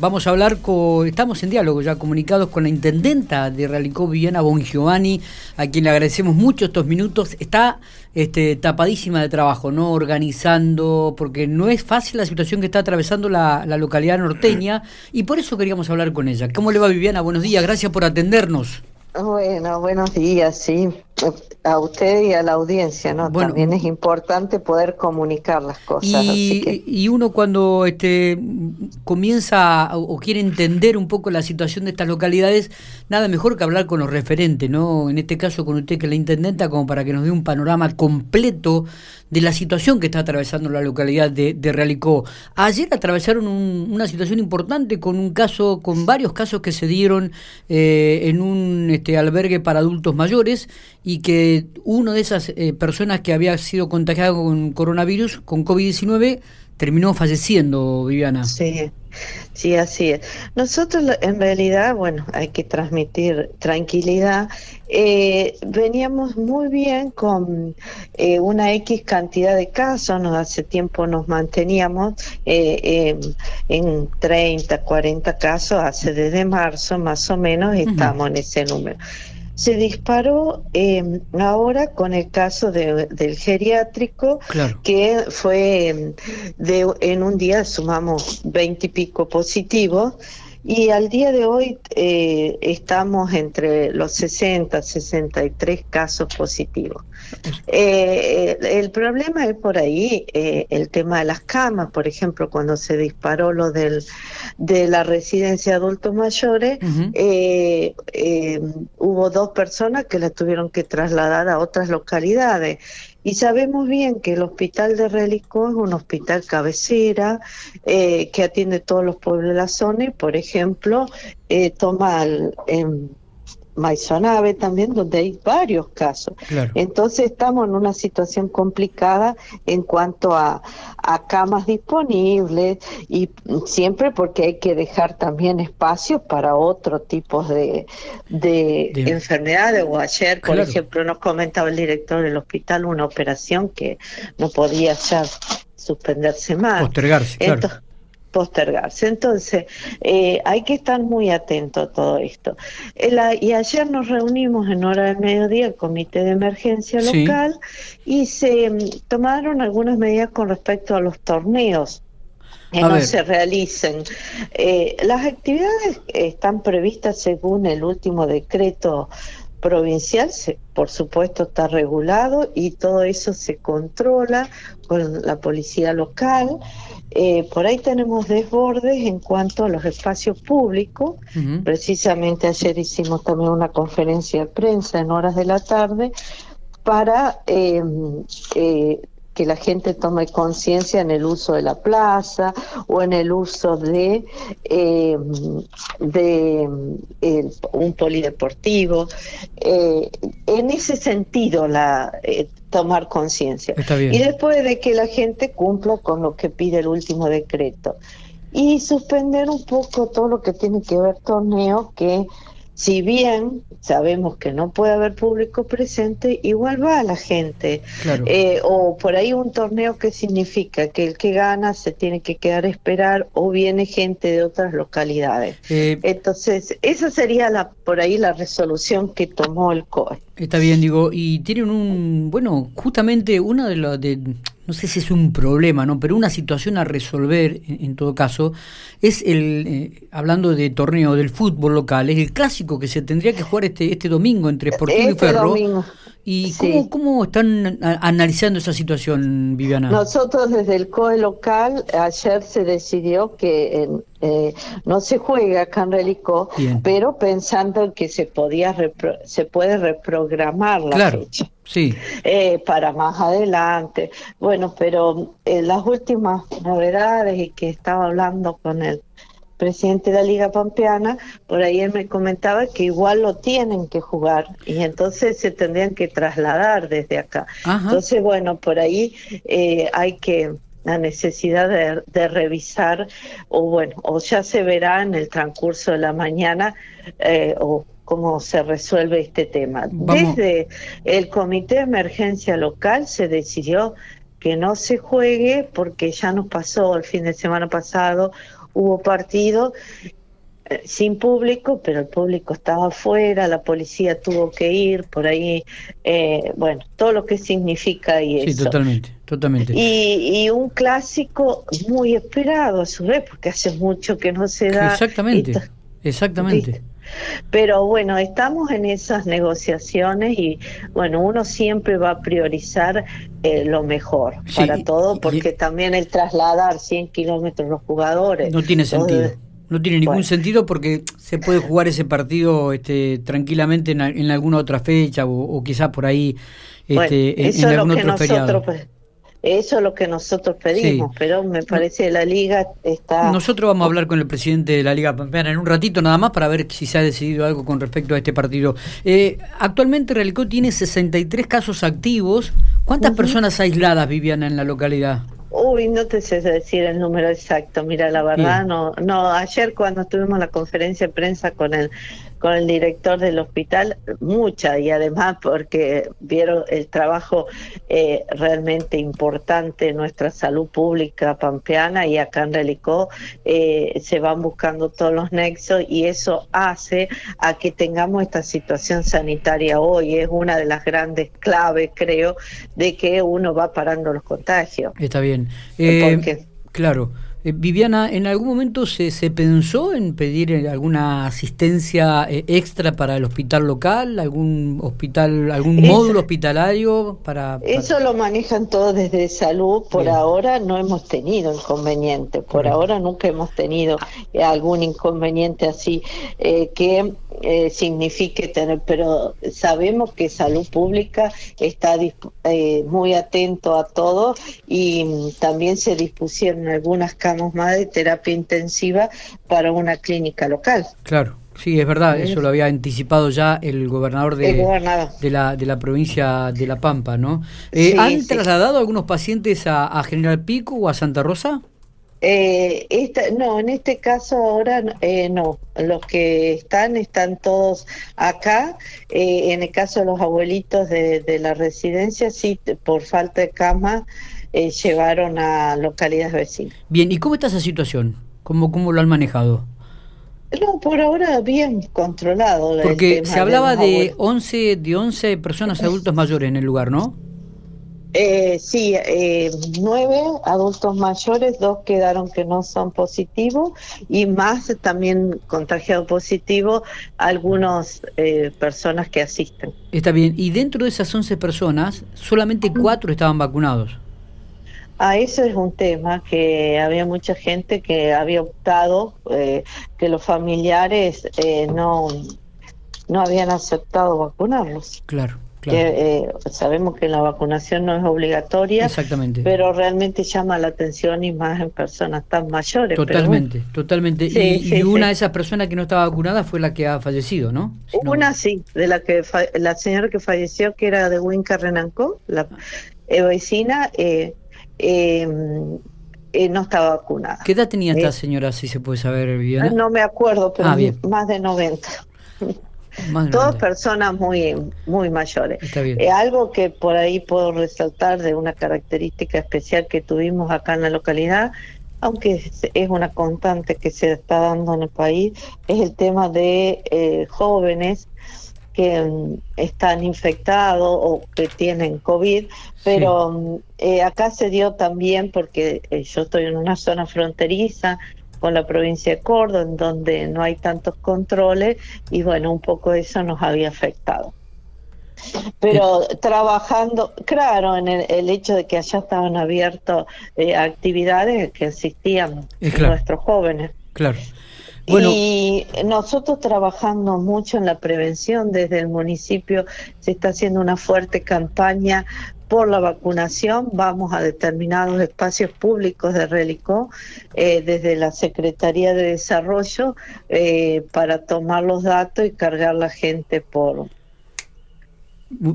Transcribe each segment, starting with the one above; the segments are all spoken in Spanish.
Vamos a hablar con, estamos en diálogo ya comunicados con la intendenta de Realicó, Viviana Bongiovanni, a quien le agradecemos mucho estos minutos. Está este, tapadísima de trabajo, ¿no? Organizando, porque no es fácil la situación que está atravesando la, la localidad norteña y por eso queríamos hablar con ella. ¿Cómo le va Viviana? Buenos días, gracias por atendernos. Bueno, buenos días, sí. A usted y a la audiencia, ¿no? También es importante poder comunicar las cosas. Y, y uno cuando este, comienza o quiere entender un poco la situación de estas localidades, nada mejor que hablar con los referentes, ¿no? En este caso con usted que es la intendenta, como para que nos dé un panorama completo de la situación que está atravesando la localidad de, de Realicó. Ayer atravesaron una situación importante con un caso, con varios casos que se dieron eh, en un este, albergue para adultos mayores y que uno de esas eh, personas que había sido contagiado con coronavirus, con COVID-19, terminó falleciendo, Viviana. Sí, sí, así es. Nosotros en realidad, bueno, hay que transmitir tranquilidad. Eh, veníamos muy bien con eh, una X cantidad de casos, nos hace tiempo nos manteníamos eh, en 30, 40 casos, hace desde marzo más o menos, estamos en ese número se disparó eh, ahora con el caso del geriátrico, que fue em, de, en un día sumamos veinte y pico positivos. Y al día de hoy eh, estamos entre los 60, 63 casos positivos. Eh, el problema es por ahí eh, el tema de las camas, por ejemplo, cuando se disparó lo del, de la residencia de adultos mayores, hubo dos personas que la tuvieron que trasladar a otras localidades. Y sabemos bien que el hospital de Relicó es un hospital cabecera eh, que atiende todos los pueblos de la zona y, por ejemplo, eh, toma el, Maizonave también, donde hay varios casos. Entonces estamos en una situación complicada en cuanto a, camas disponibles y siempre porque hay que dejar también espacios para otro tipo de, de, enfermedades. O ayer, por ejemplo, nos comentaba el director del hospital una operación que no podía ya suspenderse más. Postergarse, claro postergarse. Entonces, eh, hay que estar muy atento a todo esto. y ayer nos reunimos en hora del mediodía, el comité de emergencia local, y se mm, tomaron algunas medidas con respecto a los torneos que no se realicen. Eh, las actividades están previstas según el último decreto provincial, por supuesto está regulado y todo eso se controla con la policía local. Eh, por ahí tenemos desbordes en cuanto a los espacios públicos. Precisamente ayer hicimos también una conferencia de prensa en horas de la tarde para eh, eh, que la gente tome conciencia en el uso de la plaza o en el uso de, de un polideportivo. en ese sentido, la, tomar conciencia. Y después de que la gente cumpla con lo que pide el último decreto. Y suspender un poco todo lo que tiene que ver torneos que si bien sabemos que no puede haber público presente, igual va la gente. Eh, o por ahí un torneo que significa que el que gana se tiene que quedar a esperar o viene gente de otras localidades. Eh, Entonces, esa sería la por ahí la resolución que tomó el COE. Está bien, digo, y tienen un, bueno, justamente uno de los de no sé si es un problema, ¿no? Pero una situación a resolver, en, todo caso, es el, eh, hablando de torneo del fútbol local, es el clásico que se tendría que jugar este, este domingo entre Sportivo y este Ferro. ¿Y cómo, cómo, están analizando esa situación, Viviana? Nosotros desde el COE local, ayer se decidió que eh, no se juega acá en Relicó, pero pensando que se podía se puede reprogramar la fecha. Sí. Eh, para más adelante. Bueno, pero eh, las últimas novedades y que estaba hablando con el presidente de la Liga Pampeana, por ahí él me comentaba que igual lo tienen que jugar y entonces se tendrían que trasladar desde acá. Entonces, bueno, por ahí eh, hay que la necesidad de, revisar o bueno, o ya se verá en el transcurso de la mañana eh, o cómo se resuelve este tema. Desde el Comité de Emergencia Local se decidió que no se juegue porque ya nos pasó el fin de semana pasado hubo partido sin público, pero el público estaba afuera, la policía tuvo que ir por ahí, eh, bueno, todo lo que significa y sí, totalmente, totalmente. Y, y, un clásico muy esperado a su vez, porque hace mucho que no se da. Exactamente, exactamente. Pero bueno, estamos en esas negociaciones y bueno, uno siempre va a priorizar eh, lo mejor para todo, porque también el trasladar 100 kilómetros los jugadores. No tiene sentido. No tiene ningún sentido porque se puede jugar ese partido este, tranquilamente en, alguna otra fecha o, quizás por ahí este, en, algún otro feriado. Eso es lo que nosotros pedimos, pero me parece que la liga está... Nosotros vamos a hablar con el presidente de la Liga Pampeana en un ratito nada más para ver si se ha decidido algo con respecto a este partido. Eh, actualmente Realicó tiene 63 casos activos. ¿Cuántas personas aisladas vivían en la localidad? Uy, no te sé decir el número exacto. Mira, la verdad, no, no. Ayer cuando tuvimos la conferencia de prensa con el con el director del hospital, mucha, y además porque vieron el trabajo eh, realmente importante en nuestra salud pública pampeana y acá en Relicó eh, se van buscando todos los nexos y eso hace a que tengamos esta situación sanitaria hoy. Es una de las grandes claves, creo, de que uno va parando los contagios. Está bien. Eh, claro. Eh, Viviana, ¿en algún momento se, se pensó en pedir eh, alguna asistencia eh, extra para el hospital local, algún hospital, algún módulo hospitalario para, Eso lo manejan todos desde salud. Por ahora no hemos tenido inconveniente. Por ahora nunca hemos tenido algún inconveniente así que signifique tener. Pero sabemos que salud pública está muy atento a todo y mm, también se dispusieron algunas más de terapia intensiva para una clínica local. Claro. Sí, es verdad, eso lo había anticipado ya el gobernador de, de, la, de la provincia de La Pampa, ¿no? Eh, ¿Han trasladado algunos pacientes a, General Pico o a Santa Rosa? Eh, no, en este caso ahora eh, no. Los que están están todos acá. Eh, en el caso de los abuelitos de, de la residencia, sí, por falta de cama eh, llevaron a localidades vecinas. Bien, ¿y cómo está esa situación? ¿Cómo, cómo lo han manejado? No, por ahora bien controlado. Porque se hablaba de, 11, de 11 personas adultos mayores en el lugar, ¿no? Eh, sí, eh, nueve adultos mayores, dos quedaron que no son positivos y más también contagiado positivo algunas eh, personas que asisten. Está bien, y dentro de esas 11 personas, solamente cuatro estaban vacunados. Ah, eso es un tema que había mucha gente que había optado, eh, que los familiares eh, no, no habían aceptado vacunarlos. Claro. Claro. Eh, sabemos que la vacunación no es obligatoria, Exactamente. pero realmente llama la atención y más en personas tan mayores. Totalmente, totalmente. y, una de esas personas que no estaba vacunada fue la que ha fallecido, ¿no? una sí, de la que la señora que falleció, que era de Winca Renancó, la vecina, eh, Em, eh, no estaba vacunada. ¿Qué edad tenía esta eh, señora, si se puede saber, Viviana? No me acuerdo, pero ah, más de 90. Todas personas muy muy mayores. Eh, algo que por ahí puedo resaltar de una característica especial que tuvimos acá en la localidad, aunque es una constante que se está dando en el país, es el tema de eh, jóvenes que mm, están infectados o que tienen COVID, pero mm, eh, acá se dio también porque eh, yo estoy en una zona fronteriza con la provincia de Córdoba, en donde no hay tantos controles, y bueno, un poco eso nos había afectado. Pero trabajando, claro, en el, hecho de que allá estaban abiertas eh, actividades que asistían nuestros jóvenes. Claro. Y nosotros trabajando mucho en la prevención desde el municipio, se está haciendo una fuerte campaña por la vacunación. Vamos a determinados espacios públicos de Relicó, eh, desde la Secretaría de Desarrollo, eh, para tomar los datos y cargar la gente por,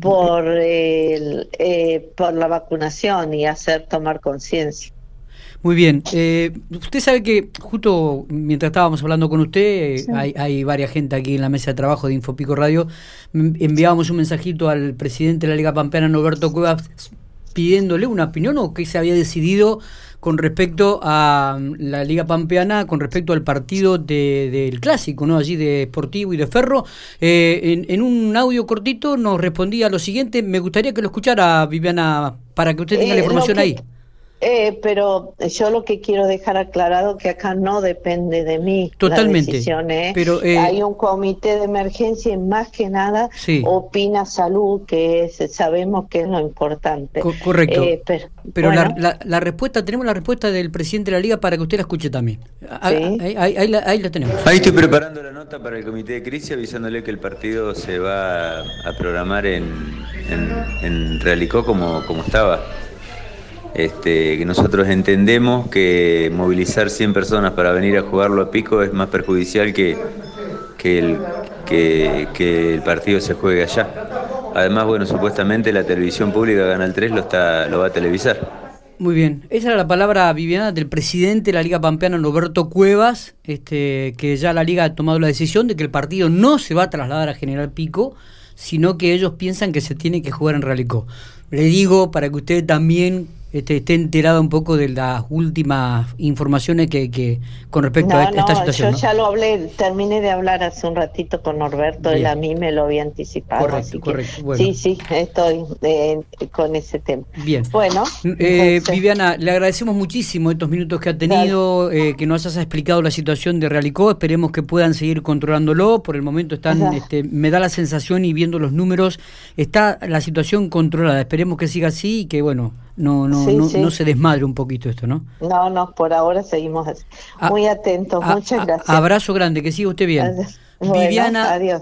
por, eh, por la vacunación y hacer tomar conciencia. Muy bien. Eh, usted sabe que justo mientras estábamos hablando con usted, eh, hay, hay varias gente aquí en la mesa de trabajo de Infopico Radio, enviábamos un mensajito al presidente de la Liga Pampeana, Norberto Cuevas, pidiéndole una opinión o qué se había decidido con respecto a mm, la Liga Pampeana, con respecto al partido del clásico, ¿no? Allí de Sportivo y de Ferro. Eh, en, un audio cortito nos respondía lo siguiente. Me gustaría que lo escuchara, Viviana, para que usted tenga la eh, información ahí. Eh, pero yo lo que quiero dejar aclarado que acá no depende de mí Totalmente. la decisión, ¿eh? Pero, eh, Hay un comité de emergencia y más que nada opina salud, que es, sabemos que es lo importante. correcto. Eh, pero, la, respuesta, tenemos la respuesta del presidente de la liga para que usted la escuche también. Ahí, ahí, la, tenemos. Ahí estoy preparando la nota para el comité de crisis avisándole que el partido se va a programar en, en, en Realicó como, como estaba. Este, nosotros entendemos que movilizar 100 personas para venir a jugarlo a pico es más perjudicial que, que, el, que, el partido se juegue allá. Además, bueno, supuestamente la televisión pública Canal 3 lo, está, lo va a televisar. Muy bien, esa era la palabra, Viviana, del presidente de la Liga Pampeana, Roberto Cuevas, este, que ya la Liga ha tomado la decisión de que el partido no se va a trasladar a General Pico, sino que ellos piensan que se tiene que jugar en Realicó. Le digo para que usted también este, esté enterado un poco de las últimas informaciones que, que con respecto a esta situación. Yo ya lo hablé, terminé de hablar hace un ratito con Norberto, él a mí me lo había anticipado. Correcto, correcto. Sí, sí, estoy eh, con ese tema. Bien. Bueno. Eh, Viviana, le agradecemos muchísimo estos minutos que ha tenido, eh, que nos has explicado la situación de Realicó, esperemos que puedan seguir controlándolo, por el momento están, este, me da la sensación y viendo los números, está la situación controlada, esperemos que siga así y que bueno, no, no, no, se desmadre un poquito esto, ¿no? No, no, por ahora seguimos ah, muy atentos. Muchas gracias. Abrazo grande, que siga usted bien. Viviana, adiós.